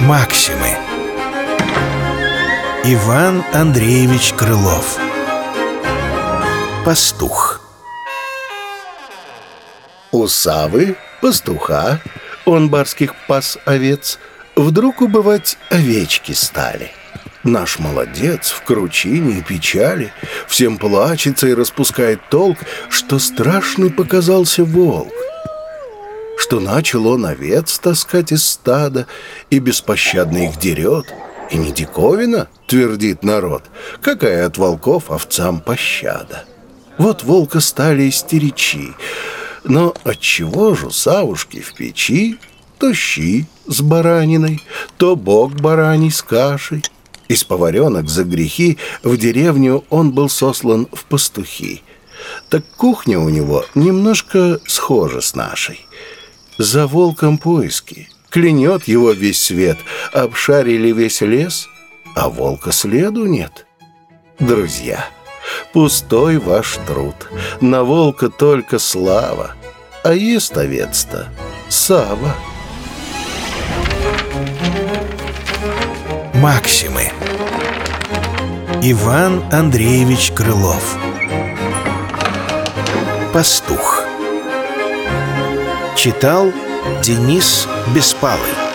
Максимы. Иван Андреевич Крылов. Пастух. У Савы, пастуха, он барских пас овец, Вдруг убывать овечки стали. Наш молодец в кручине и печали Всем плачется и распускает толк, Что страшный показался волк что начал он овец таскать из стада и беспощадно их дерет. И не диковина, твердит народ, какая от волков овцам пощада. Вот волка стали истеричи, но отчего же савушки в печи то щи с бараниной, то бог бараний с кашей. Из поваренок за грехи в деревню он был сослан в пастухи. Так кухня у него немножко схожа с нашей. За волком поиски. Клянет его весь свет. Обшарили весь лес, а волка следу нет. Друзья, пустой ваш труд. На волка только слава. А ест овец-то Сава. Максимы. Иван Андреевич Крылов. Пастух Читал Денис Беспалый